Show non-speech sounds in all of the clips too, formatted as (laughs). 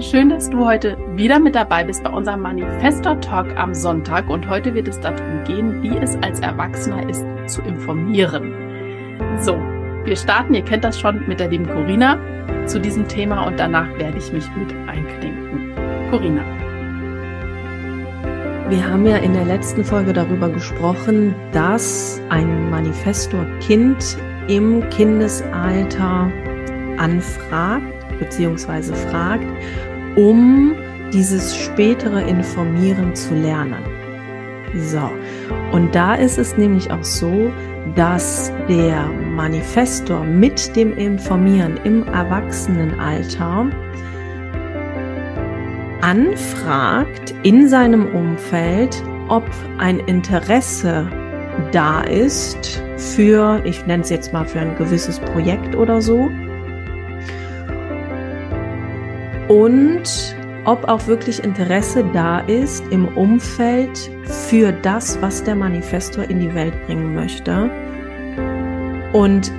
Schön, dass du heute wieder mit dabei bist bei unserem Manifestor Talk am Sonntag. Und heute wird es darum gehen, wie es als Erwachsener ist, zu informieren. So, wir starten, ihr kennt das schon, mit der lieben Corina zu diesem Thema und danach werde ich mich mit einklinken. Corina. Wir haben ja in der letzten Folge darüber gesprochen, dass ein Manifestor-Kind im Kindesalter anfragt bzw. fragt, um dieses spätere Informieren zu lernen. So, und da ist es nämlich auch so, dass der Manifestor mit dem Informieren im Erwachsenenalter anfragt in seinem Umfeld, ob ein Interesse da ist für, ich nenne es jetzt mal für ein gewisses Projekt oder so. Und ob auch wirklich Interesse da ist im Umfeld für das, was der Manifestor in die Welt bringen möchte. Und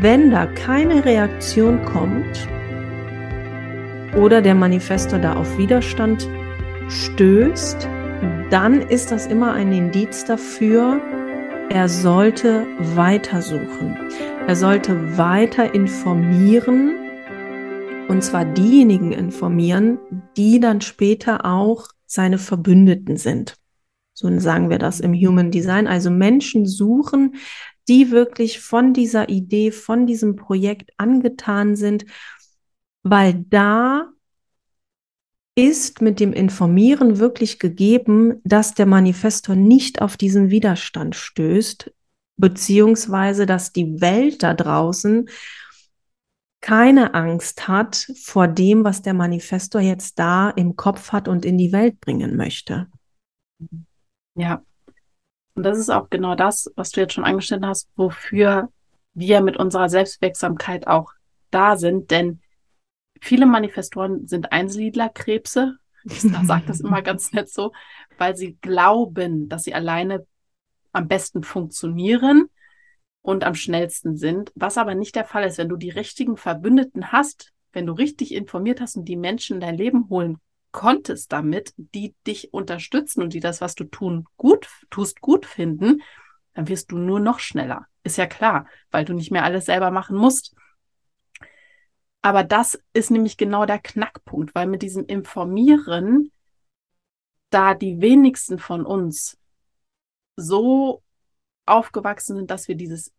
wenn da keine Reaktion kommt, oder der Manifestor da auf Widerstand stößt, dann ist das immer ein Indiz dafür, er sollte weitersuchen. Er sollte weiter informieren und zwar diejenigen informieren, die dann später auch seine Verbündeten sind. So sagen wir das im Human Design. Also Menschen suchen, die wirklich von dieser Idee, von diesem Projekt angetan sind weil da ist mit dem Informieren wirklich gegeben, dass der Manifestor nicht auf diesen Widerstand stößt, beziehungsweise dass die Welt da draußen keine Angst hat vor dem, was der Manifestor jetzt da im Kopf hat und in die Welt bringen möchte. Ja, und das ist auch genau das, was du jetzt schon angestellt hast, wofür wir mit unserer Selbstwirksamkeit auch da sind, denn Viele Manifestoren sind Einsiedlerkrebse. Ich sage das immer (laughs) ganz nett so, weil sie glauben, dass sie alleine am besten funktionieren und am schnellsten sind, was aber nicht der Fall ist. Wenn du die richtigen Verbündeten hast, wenn du richtig informiert hast und die Menschen in dein Leben holen konntest damit, die dich unterstützen und die das, was du tun, gut tust, gut finden, dann wirst du nur noch schneller. Ist ja klar, weil du nicht mehr alles selber machen musst. Aber das ist nämlich genau der Knackpunkt, weil mit diesem Informieren, da die wenigsten von uns so aufgewachsen sind, dass wir dieses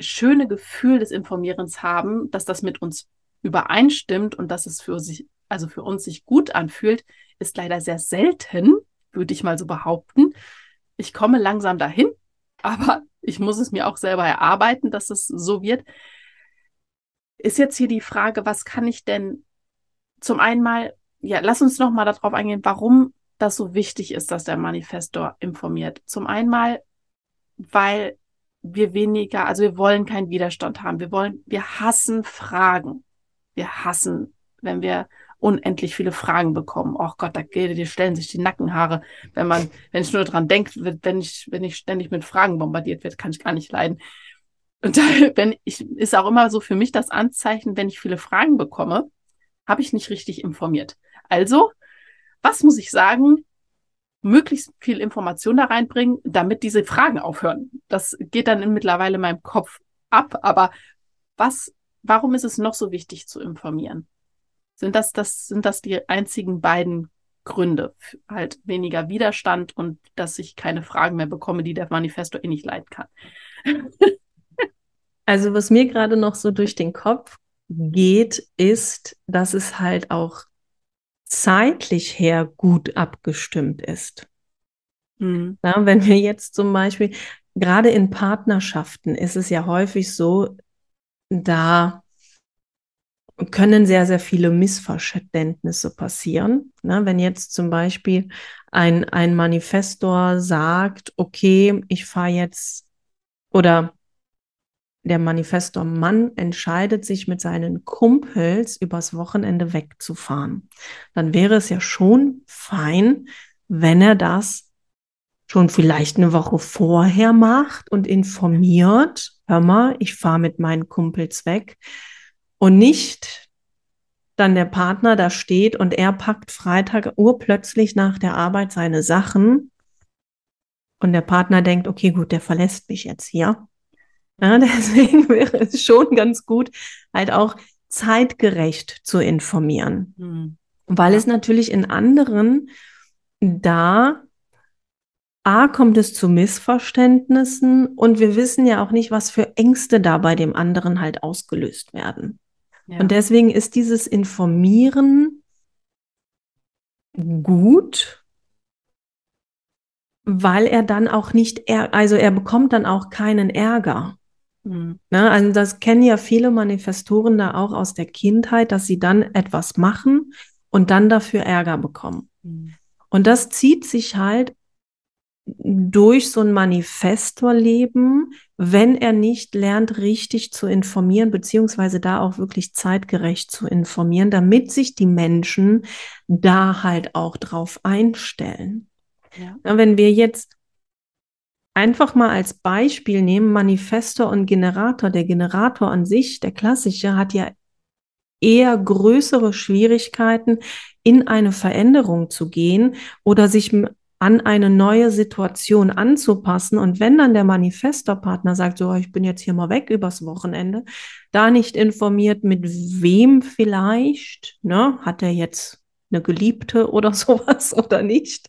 schöne Gefühl des Informierens haben, dass das mit uns übereinstimmt und dass es für sich, also für uns sich gut anfühlt, ist leider sehr selten, würde ich mal so behaupten. Ich komme langsam dahin, aber ich muss es mir auch selber erarbeiten, dass es so wird ist jetzt hier die Frage, was kann ich denn zum einen mal, ja, lass uns noch mal darauf eingehen, warum das so wichtig ist, dass der Manifestor informiert. Zum einen mal, weil wir weniger, also wir wollen keinen Widerstand haben. Wir wollen, wir hassen Fragen. Wir hassen, wenn wir unendlich viele Fragen bekommen. Oh Gott, da dir stellen sich die Nackenhaare, wenn man, wenn ich nur dran denke, wenn ich, wenn ich ständig mit Fragen bombardiert werde, kann ich gar nicht leiden. Und da, (laughs) wenn ich, ist auch immer so für mich das Anzeichen, wenn ich viele Fragen bekomme, habe ich nicht richtig informiert. Also, was muss ich sagen? Möglichst viel Information da reinbringen, damit diese Fragen aufhören. Das geht dann mittlerweile in meinem Kopf ab. Aber was, warum ist es noch so wichtig zu informieren? Sind das, das, sind das die einzigen beiden Gründe? Halt weniger Widerstand und dass ich keine Fragen mehr bekomme, die der Manifesto eh nicht leiden kann. (laughs) Also was mir gerade noch so durch den Kopf geht, ist, dass es halt auch zeitlich her gut abgestimmt ist. Mhm. Ja, wenn wir jetzt zum Beispiel, gerade in Partnerschaften ist es ja häufig so, da können sehr, sehr viele Missverständnisse passieren. Ne? Wenn jetzt zum Beispiel ein, ein Manifestor sagt, okay, ich fahre jetzt oder der Manifestor Mann entscheidet sich mit seinen Kumpels übers Wochenende wegzufahren, dann wäre es ja schon fein, wenn er das schon vielleicht eine Woche vorher macht und informiert, hör mal, ich fahre mit meinen Kumpels weg. Und nicht dann der Partner da steht und er packt Freitag urplötzlich nach der Arbeit seine Sachen. Und der Partner denkt, okay, gut, der verlässt mich jetzt hier ja, (laughs) deswegen wäre es schon ganz gut, halt auch zeitgerecht zu informieren. Mhm. Weil es natürlich in anderen da A kommt es zu Missverständnissen und wir wissen ja auch nicht, was für Ängste da bei dem anderen halt ausgelöst werden. Ja. Und deswegen ist dieses Informieren gut, weil er dann auch nicht, also er bekommt dann auch keinen Ärger. Mhm. Ne, also das kennen ja viele Manifestoren da auch aus der Kindheit, dass sie dann etwas machen und dann dafür Ärger bekommen. Mhm. Und das zieht sich halt durch so ein Manifestorleben, wenn er nicht lernt, richtig zu informieren, beziehungsweise da auch wirklich zeitgerecht zu informieren, damit sich die Menschen da halt auch drauf einstellen. Ja. Wenn wir jetzt einfach mal als Beispiel nehmen, Manifestor und Generator. Der Generator an sich, der klassische, hat ja eher größere Schwierigkeiten, in eine Veränderung zu gehen oder sich an eine neue Situation anzupassen. Und wenn dann der Manifestorpartner sagt, so, ich bin jetzt hier mal weg übers Wochenende, da nicht informiert, mit wem vielleicht, ne, hat er jetzt eine Geliebte oder (laughs) sowas oder nicht?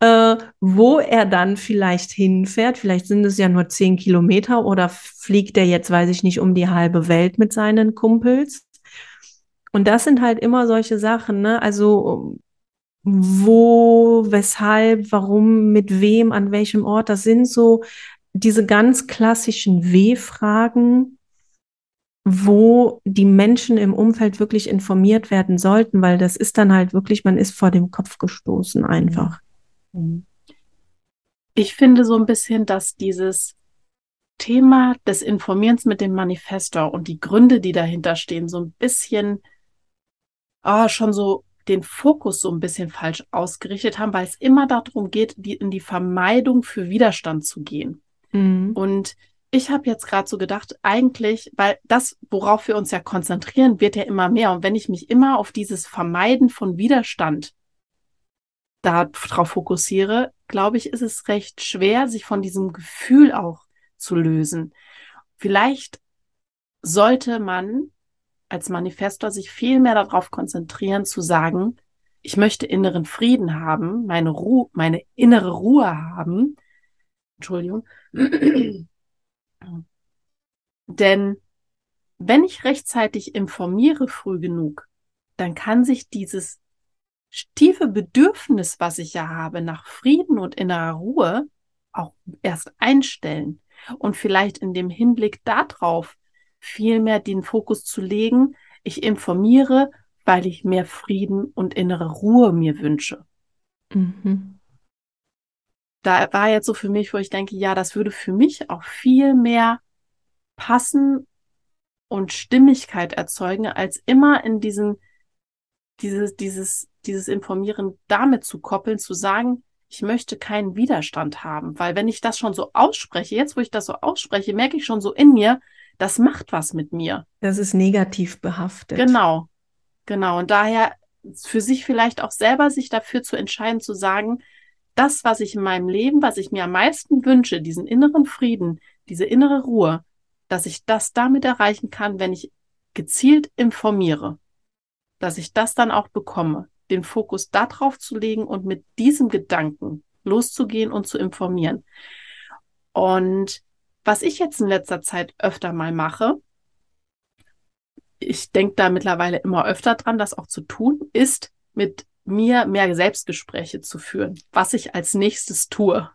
Äh, wo er dann vielleicht hinfährt. Vielleicht sind es ja nur zehn Kilometer oder fliegt er jetzt, weiß ich nicht, um die halbe Welt mit seinen Kumpels. Und das sind halt immer solche Sachen, ne? Also wo, weshalb, warum, mit wem, an welchem Ort. Das sind so diese ganz klassischen W-Fragen, wo die Menschen im Umfeld wirklich informiert werden sollten, weil das ist dann halt wirklich, man ist vor dem Kopf gestoßen einfach. Mhm. Ich finde so ein bisschen, dass dieses Thema des Informierens mit dem Manifesto und die Gründe, die dahinter stehen, so ein bisschen oh, schon so den Fokus so ein bisschen falsch ausgerichtet haben, weil es immer darum geht, die, in die Vermeidung für Widerstand zu gehen. Mhm. Und ich habe jetzt gerade so gedacht, eigentlich, weil das, worauf wir uns ja konzentrieren, wird ja immer mehr. Und wenn ich mich immer auf dieses Vermeiden von Widerstand darauf fokussiere, glaube ich, ist es recht schwer, sich von diesem Gefühl auch zu lösen. Vielleicht sollte man als Manifestor sich viel mehr darauf konzentrieren, zu sagen, ich möchte inneren Frieden haben, meine Ruhe, meine innere Ruhe haben. Entschuldigung. (clears throat) Denn wenn ich rechtzeitig informiere früh genug, dann kann sich dieses tiefe Bedürfnis, was ich ja habe nach Frieden und innerer Ruhe, auch erst einstellen und vielleicht in dem Hinblick darauf viel mehr den Fokus zu legen, ich informiere, weil ich mehr Frieden und innere Ruhe mir wünsche. Mhm. Da war jetzt so für mich, wo ich denke, ja, das würde für mich auch viel mehr passen und Stimmigkeit erzeugen, als immer in diesen, dieses, dieses dieses Informieren damit zu koppeln, zu sagen, ich möchte keinen Widerstand haben, weil wenn ich das schon so ausspreche, jetzt wo ich das so ausspreche, merke ich schon so in mir, das macht was mit mir. Das ist negativ behaftet. Genau. Genau. Und daher für sich vielleicht auch selber sich dafür zu entscheiden, zu sagen, das, was ich in meinem Leben, was ich mir am meisten wünsche, diesen inneren Frieden, diese innere Ruhe, dass ich das damit erreichen kann, wenn ich gezielt informiere, dass ich das dann auch bekomme, den Fokus darauf zu legen und mit diesem Gedanken loszugehen und zu informieren. Und was ich jetzt in letzter Zeit öfter mal mache, ich denke da mittlerweile immer öfter dran, das auch zu tun, ist mit mir mehr Selbstgespräche zu führen, was ich als nächstes tue.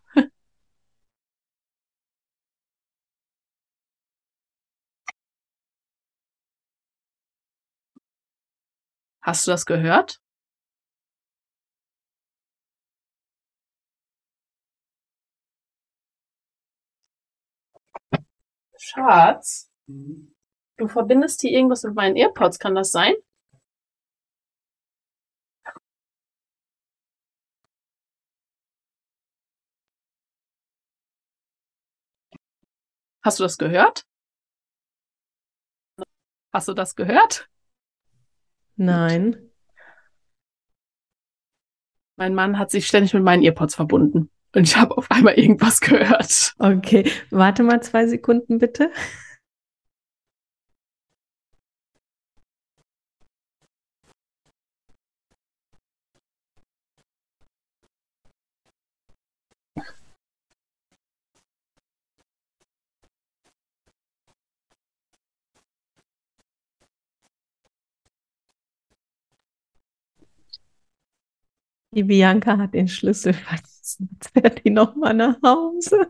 Hast du das gehört? Schatz, du verbindest hier irgendwas mit meinen AirPods, kann das sein? Hast du das gehört? Hast du das gehört? Nein. Mein Mann hat sich ständig mit meinen Earpods verbunden. Und ich habe auf einmal irgendwas gehört. Okay, warte mal zwei Sekunden bitte. Die Bianca hat den Schlüssel vergessen. Jetzt fährt die nochmal nach Hause.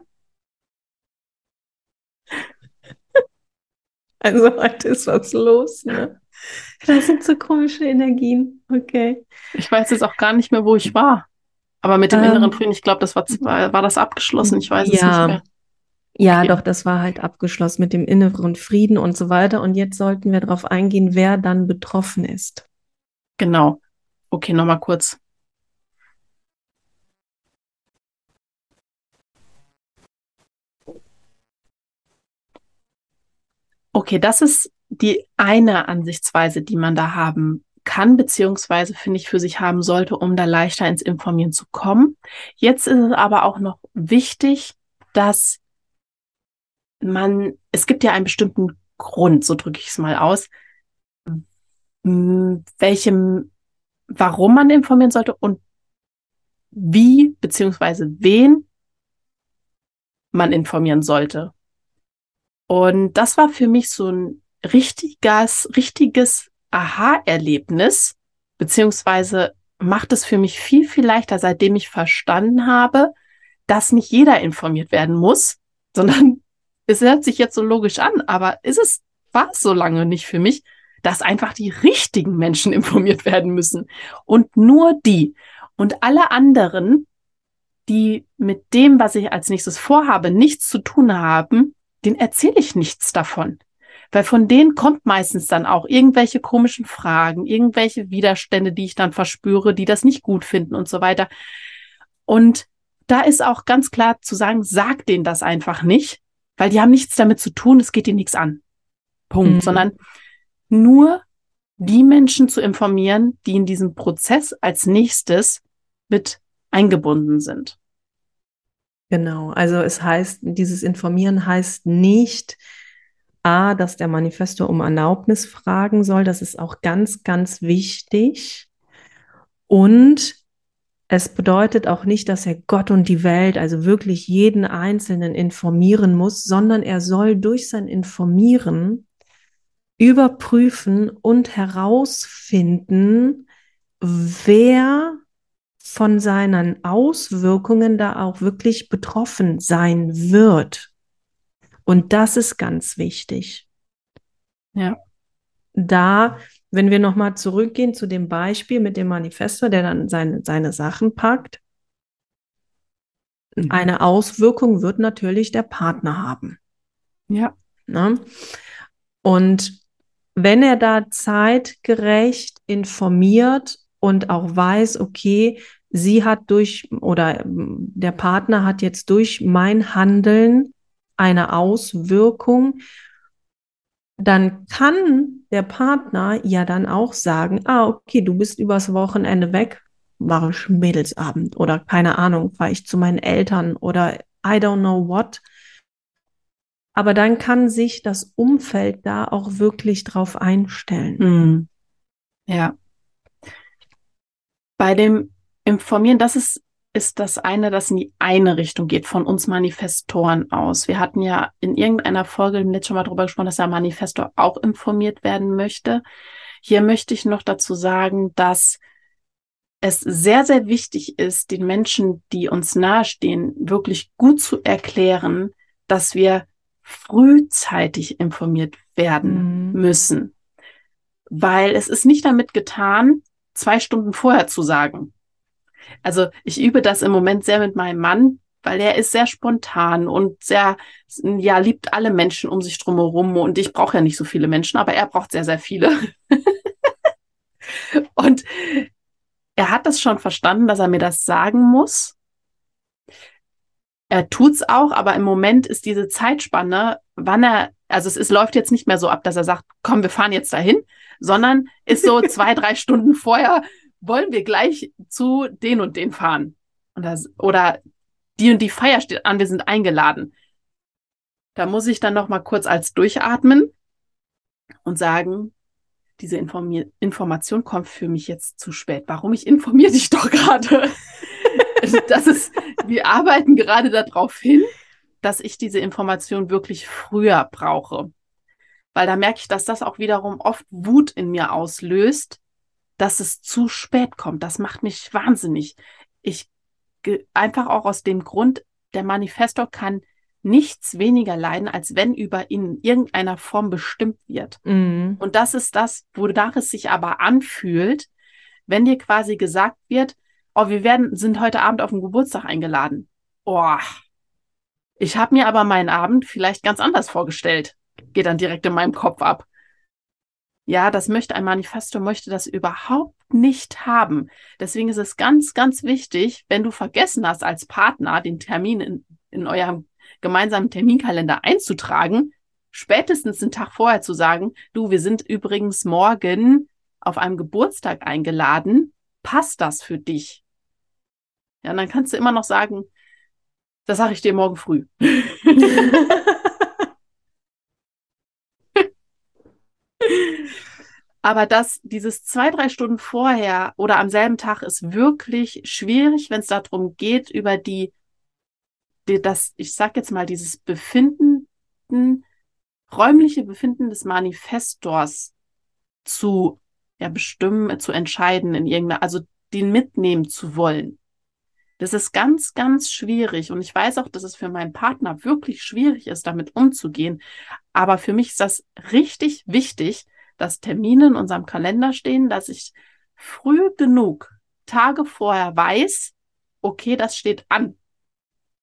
Also heute ist was los, ne? Das sind so komische Energien. Okay. Ich weiß jetzt auch gar nicht mehr, wo ich war. Aber mit dem ähm, inneren Frieden, ich glaube, das war, war das abgeschlossen. Ich weiß ja, es nicht mehr. Ja, okay. doch, das war halt abgeschlossen mit dem inneren Frieden und so weiter. Und jetzt sollten wir darauf eingehen, wer dann betroffen ist. Genau. Okay, nochmal kurz. Okay, das ist die eine Ansichtsweise, die man da haben kann, beziehungsweise finde ich für sich haben sollte, um da leichter ins Informieren zu kommen. Jetzt ist es aber auch noch wichtig, dass man, es gibt ja einen bestimmten Grund, so drücke ich es mal aus, welchem, warum man informieren sollte und wie, beziehungsweise wen man informieren sollte. Und das war für mich so ein richtiges, richtiges Aha-Erlebnis, beziehungsweise macht es für mich viel, viel leichter, seitdem ich verstanden habe, dass nicht jeder informiert werden muss, (laughs) sondern es hört sich jetzt so logisch an, aber ist es, war es so lange nicht für mich, dass einfach die richtigen Menschen (laughs) informiert werden müssen und nur die. Und alle anderen, die mit dem, was ich als nächstes vorhabe, nichts zu tun haben, den erzähle ich nichts davon. Weil von denen kommt meistens dann auch irgendwelche komischen Fragen, irgendwelche Widerstände, die ich dann verspüre, die das nicht gut finden und so weiter. Und da ist auch ganz klar zu sagen, sag denen das einfach nicht, weil die haben nichts damit zu tun, es geht ihnen nichts an. Punkt. Mhm. Sondern nur die Menschen zu informieren, die in diesem Prozess als nächstes mit eingebunden sind. Genau, also es heißt, dieses Informieren heißt nicht, A, dass der Manifesto um Erlaubnis fragen soll, das ist auch ganz, ganz wichtig. Und es bedeutet auch nicht, dass er Gott und die Welt, also wirklich jeden Einzelnen informieren muss, sondern er soll durch sein Informieren überprüfen und herausfinden, wer von seinen Auswirkungen da auch wirklich betroffen sein wird. Und das ist ganz wichtig. Ja. Da, wenn wir nochmal zurückgehen zu dem Beispiel mit dem Manifestor, der dann seine, seine Sachen packt, mhm. eine Auswirkung wird natürlich der Partner haben. Ja. Ne? Und wenn er da zeitgerecht informiert und auch weiß, okay, sie hat durch oder der Partner hat jetzt durch mein Handeln eine Auswirkung, dann kann der Partner ja dann auch sagen, ah, okay, du bist übers Wochenende weg, mache ich Mädelsabend oder keine Ahnung, fahre ich zu meinen Eltern oder I don't know what. Aber dann kann sich das Umfeld da auch wirklich drauf einstellen. Hm. Ja. Bei dem Informieren, das ist ist das eine, das in die eine Richtung geht, von uns Manifestoren aus. Wir hatten ja in irgendeiner Folge jetzt schon mal drüber gesprochen, dass der Manifestor auch informiert werden möchte. Hier möchte ich noch dazu sagen, dass es sehr, sehr wichtig ist, den Menschen, die uns nahestehen, wirklich gut zu erklären, dass wir frühzeitig informiert werden mhm. müssen. Weil es ist nicht damit getan, zwei Stunden vorher zu sagen, also ich übe das im Moment sehr mit meinem Mann, weil er ist sehr spontan und sehr, ja, liebt alle Menschen um sich drumherum. Und ich brauche ja nicht so viele Menschen, aber er braucht sehr, sehr viele. (laughs) und er hat das schon verstanden, dass er mir das sagen muss. Er tut's auch, aber im Moment ist diese Zeitspanne, wann er, also es ist, läuft jetzt nicht mehr so ab, dass er sagt, komm, wir fahren jetzt dahin, sondern ist so (laughs) zwei, drei Stunden vorher, wollen wir gleich zu den und den fahren? Und das, oder die und die Feier steht an, wir sind eingeladen. Da muss ich dann noch mal kurz als durchatmen und sagen, diese Informi Information kommt für mich jetzt zu spät. Warum? Ich informiere dich doch gerade. (laughs) das ist, wir arbeiten gerade darauf hin, dass ich diese Information wirklich früher brauche. Weil da merke ich, dass das auch wiederum oft Wut in mir auslöst, dass es zu spät kommt. Das macht mich wahnsinnig. Ich einfach auch aus dem Grund, der Manifestor kann nichts weniger leiden, als wenn über ihn in irgendeiner Form bestimmt wird. Mhm. Und das ist das, wonach es sich aber anfühlt, wenn dir quasi gesagt wird, oh, wir werden, sind heute Abend auf den Geburtstag eingeladen. Oh, ich habe mir aber meinen Abend vielleicht ganz anders vorgestellt. Geht dann direkt in meinem Kopf ab. Ja, das möchte ein Manifesto, möchte das überhaupt nicht haben. Deswegen ist es ganz, ganz wichtig, wenn du vergessen hast, als Partner den Termin in, in eurem gemeinsamen Terminkalender einzutragen, spätestens einen Tag vorher zu sagen, du, wir sind übrigens morgen auf einem Geburtstag eingeladen. Passt das für dich? Ja, dann kannst du immer noch sagen, das sage ich dir morgen früh. (laughs) (laughs) Aber das, dieses zwei, drei Stunden vorher oder am selben Tag ist wirklich schwierig, wenn es darum geht, über die, die, das, ich sag jetzt mal, dieses Befinden, räumliche Befinden des Manifestors zu ja, bestimmen, zu entscheiden in irgendeiner, also den mitnehmen zu wollen. Das ist ganz, ganz schwierig. Und ich weiß auch, dass es für meinen Partner wirklich schwierig ist, damit umzugehen. Aber für mich ist das richtig wichtig, dass Termine in unserem Kalender stehen, dass ich früh genug Tage vorher weiß, okay, das steht an,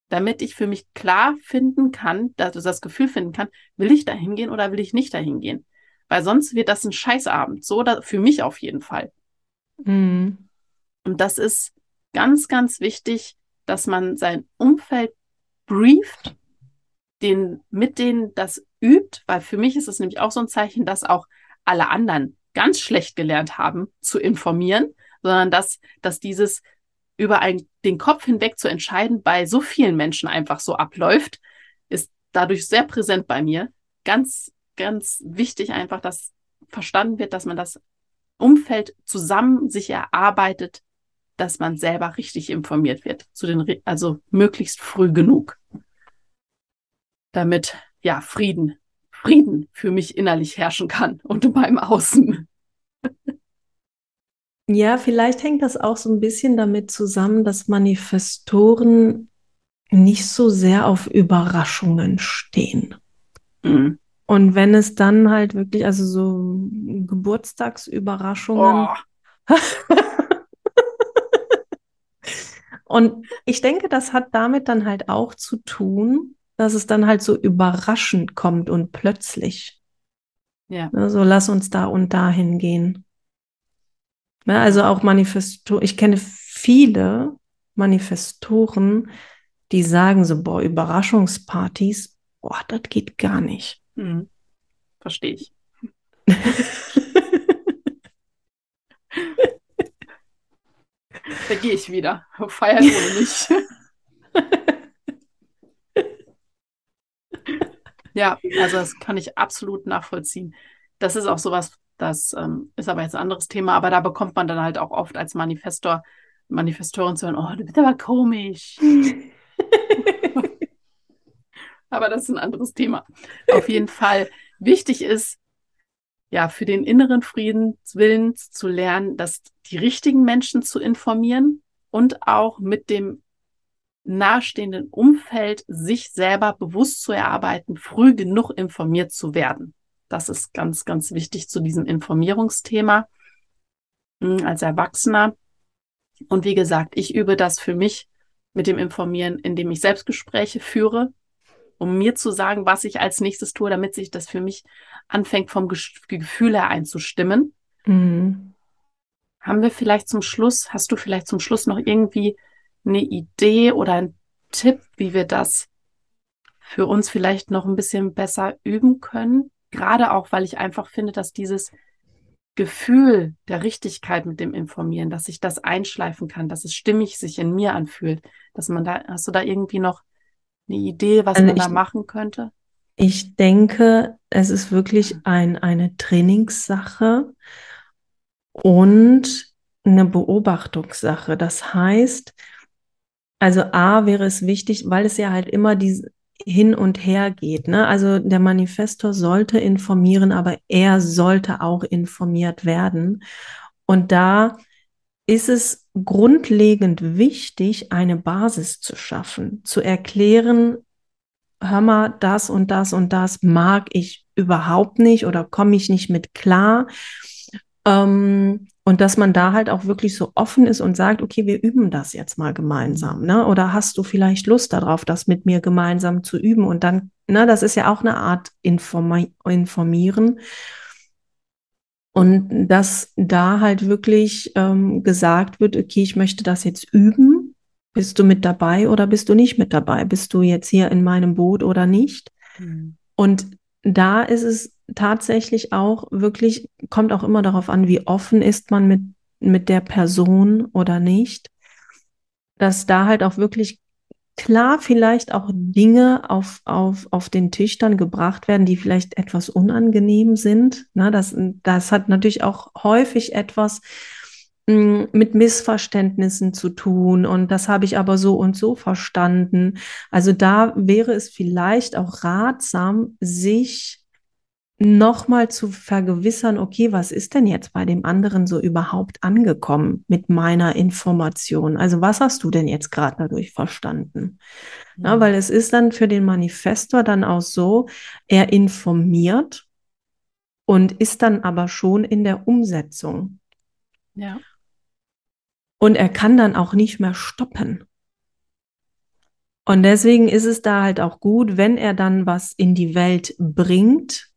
damit ich für mich klar finden kann, dass ich das Gefühl finden kann, will ich da hingehen oder will ich nicht da hingehen? Weil sonst wird das ein Scheißabend, so oder für mich auf jeden Fall. Mhm. Und das ist ganz, ganz wichtig, dass man sein Umfeld brieft, den, mit denen das übt, weil für mich ist es nämlich auch so ein Zeichen, dass auch alle anderen ganz schlecht gelernt haben, zu informieren, sondern dass, dass dieses über ein, den Kopf hinweg zu entscheiden bei so vielen Menschen einfach so abläuft, ist dadurch sehr präsent bei mir. Ganz, ganz wichtig einfach, dass verstanden wird, dass man das Umfeld zusammen sich erarbeitet, dass man selber richtig informiert wird, zu den, also möglichst früh genug, damit ja Frieden Frieden für mich innerlich herrschen kann und (laughs) in meinem Außen. Ja, vielleicht hängt das auch so ein bisschen damit zusammen, dass Manifestoren nicht so sehr auf Überraschungen stehen. Mhm. Und wenn es dann halt wirklich, also so Geburtstagsüberraschungen. Oh. (laughs) Und ich denke, das hat damit dann halt auch zu tun, dass es dann halt so überraschend kommt und plötzlich. Ja. Ne, so lass uns da und dahin gehen. Ne, also auch Manifesto, ich kenne viele Manifestoren, die sagen so, boah, Überraschungspartys, boah, das geht gar nicht. Mhm. verstehe ich. (laughs) da gehe ich wieder. Feiern ohne mich. (laughs) ja, also das kann ich absolut nachvollziehen. Das ist auch sowas, das ähm, ist aber jetzt ein anderes Thema, aber da bekommt man dann halt auch oft als Manifestor, Manifestorin zu hören, oh, du bist aber komisch. (laughs) aber das ist ein anderes Thema. Auf jeden Fall wichtig ist, ja, für den inneren Friedenswillen zu lernen, dass die richtigen Menschen zu informieren und auch mit dem nahestehenden Umfeld sich selber bewusst zu erarbeiten, früh genug informiert zu werden. Das ist ganz, ganz wichtig zu diesem Informierungsthema hm, als Erwachsener. Und wie gesagt, ich übe das für mich mit dem Informieren, indem ich Selbstgespräche führe, um mir zu sagen, was ich als nächstes tue, damit sich das für mich anfängt, vom Gefühl her einzustimmen. Mhm. Haben wir vielleicht zum Schluss, hast du vielleicht zum Schluss noch irgendwie eine Idee oder einen Tipp, wie wir das für uns vielleicht noch ein bisschen besser üben können? Gerade auch, weil ich einfach finde, dass dieses Gefühl der Richtigkeit mit dem Informieren, dass ich das einschleifen kann, dass es stimmig sich in mir anfühlt, dass man da, hast du da irgendwie noch eine Idee, was also man ich, da machen könnte? Ich denke, es ist wirklich ein, eine Trainingssache und eine Beobachtungssache. Das heißt, also A wäre es wichtig, weil es ja halt immer die hin und her geht. Ne? Also der Manifestor sollte informieren, aber er sollte auch informiert werden. Und da ist es grundlegend wichtig, eine Basis zu schaffen, zu erklären, hör mal, das und das und das mag ich überhaupt nicht oder komme ich nicht mit klar. Ähm, und dass man da halt auch wirklich so offen ist und sagt, okay, wir üben das jetzt mal gemeinsam, ne? Oder hast du vielleicht Lust darauf, das mit mir gemeinsam zu üben? Und dann, ne, das ist ja auch eine Art Informi Informieren. Und dass da halt wirklich ähm, gesagt wird, okay, ich möchte das jetzt üben. Bist du mit dabei oder bist du nicht mit dabei? Bist du jetzt hier in meinem Boot oder nicht? Mhm. Und da ist es tatsächlich auch wirklich, kommt auch immer darauf an, wie offen ist man mit, mit der Person oder nicht, dass da halt auch wirklich klar vielleicht auch Dinge auf, auf, auf den Tisch dann gebracht werden, die vielleicht etwas unangenehm sind. Na, das, das hat natürlich auch häufig etwas mit Missverständnissen zu tun und das habe ich aber so und so verstanden. Also da wäre es vielleicht auch ratsam, sich nochmal zu vergewissern, okay, was ist denn jetzt bei dem anderen so überhaupt angekommen mit meiner Information? Also was hast du denn jetzt gerade dadurch verstanden? Ja, mhm. weil es ist dann für den Manifestor dann auch so, er informiert und ist dann aber schon in der Umsetzung. Ja. Und er kann dann auch nicht mehr stoppen. Und deswegen ist es da halt auch gut, wenn er dann was in die Welt bringt,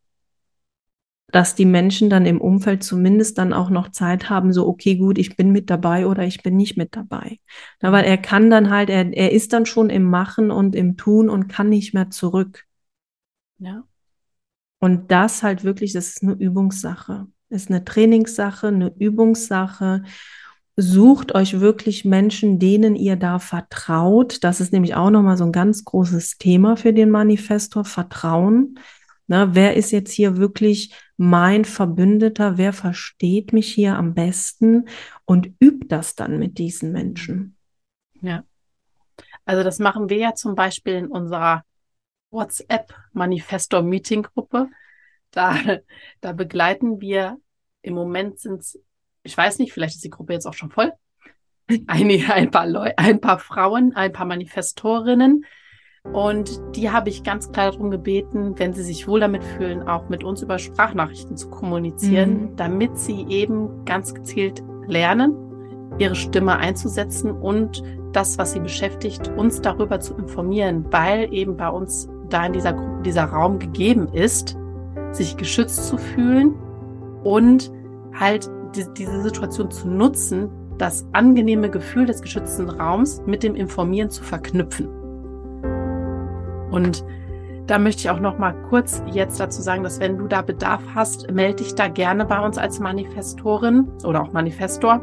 dass die Menschen dann im Umfeld zumindest dann auch noch Zeit haben, so, okay, gut, ich bin mit dabei oder ich bin nicht mit dabei. Na, weil er kann dann halt, er, er ist dann schon im Machen und im Tun und kann nicht mehr zurück. Ja. Und das halt wirklich, das ist eine Übungssache. Das ist eine Trainingssache, eine Übungssache. Sucht euch wirklich Menschen, denen ihr da vertraut. Das ist nämlich auch nochmal so ein ganz großes Thema für den Manifestor, Vertrauen. Na, wer ist jetzt hier wirklich mein Verbündeter? Wer versteht mich hier am besten? Und übt das dann mit diesen Menschen. Ja. Also das machen wir ja zum Beispiel in unserer WhatsApp-Manifestor-Meeting-Gruppe. Da, da begleiten wir, im Moment sind es, ich weiß nicht, vielleicht ist die Gruppe jetzt auch schon voll, ein, ein, paar, Leu ein paar Frauen, ein paar Manifestorinnen, und die habe ich ganz klar darum gebeten, wenn sie sich wohl damit fühlen, auch mit uns über Sprachnachrichten zu kommunizieren, mhm. damit sie eben ganz gezielt lernen, ihre Stimme einzusetzen und das, was sie beschäftigt, uns darüber zu informieren, weil eben bei uns da in dieser Gruppe dieser Raum gegeben ist, sich geschützt zu fühlen und halt die, diese Situation zu nutzen, das angenehme Gefühl des geschützten Raums mit dem Informieren zu verknüpfen. Und Da möchte ich auch noch mal kurz jetzt dazu sagen, dass wenn du da Bedarf hast, melde dich da gerne bei uns als Manifestorin oder auch Manifestor.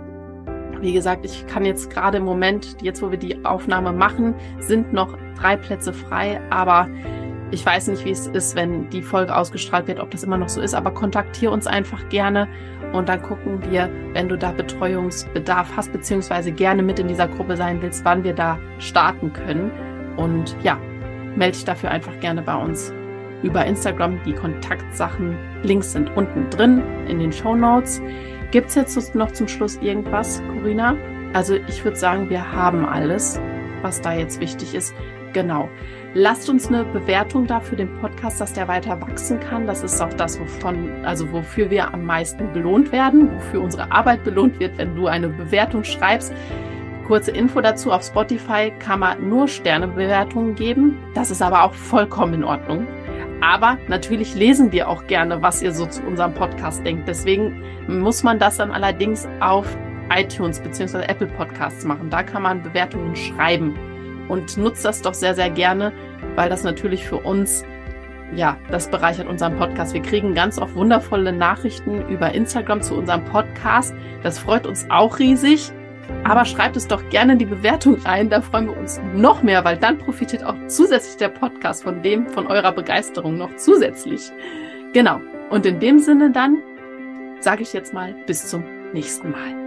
Wie gesagt, ich kann jetzt gerade im Moment, jetzt wo wir die Aufnahme machen, sind noch drei Plätze frei, aber ich weiß nicht, wie es ist, wenn die Folge ausgestrahlt wird, ob das immer noch so ist, aber kontaktiere uns einfach gerne und dann gucken wir, wenn du da Betreuungsbedarf hast, beziehungsweise gerne mit in dieser Gruppe sein willst, wann wir da starten können. Und ja, melde dich dafür einfach gerne bei uns über Instagram. Die Kontaktsachen, Links sind unten drin in den Show Notes. Gibt es jetzt noch zum Schluss irgendwas, Corinna? Also ich würde sagen, wir haben alles, was da jetzt wichtig ist. Genau. Lasst uns eine Bewertung da für den Podcast, dass der weiter wachsen kann. Das ist auch das, wovon, also wofür wir am meisten belohnt werden, wofür unsere Arbeit belohnt wird, wenn du eine Bewertung schreibst. Kurze Info dazu, auf Spotify kann man nur Sternebewertungen geben. Das ist aber auch vollkommen in Ordnung. Aber natürlich lesen wir auch gerne, was ihr so zu unserem Podcast denkt. Deswegen muss man das dann allerdings auf iTunes bzw. Apple Podcasts machen. Da kann man Bewertungen schreiben und nutzt das doch sehr, sehr gerne, weil das natürlich für uns, ja, das bereichert unseren Podcast. Wir kriegen ganz oft wundervolle Nachrichten über Instagram zu unserem Podcast. Das freut uns auch riesig. Aber schreibt es doch gerne in die Bewertung rein, da freuen wir uns noch mehr, weil dann profitiert auch zusätzlich der Podcast von dem, von eurer Begeisterung noch zusätzlich. Genau. Und in dem Sinne dann sage ich jetzt mal bis zum nächsten Mal.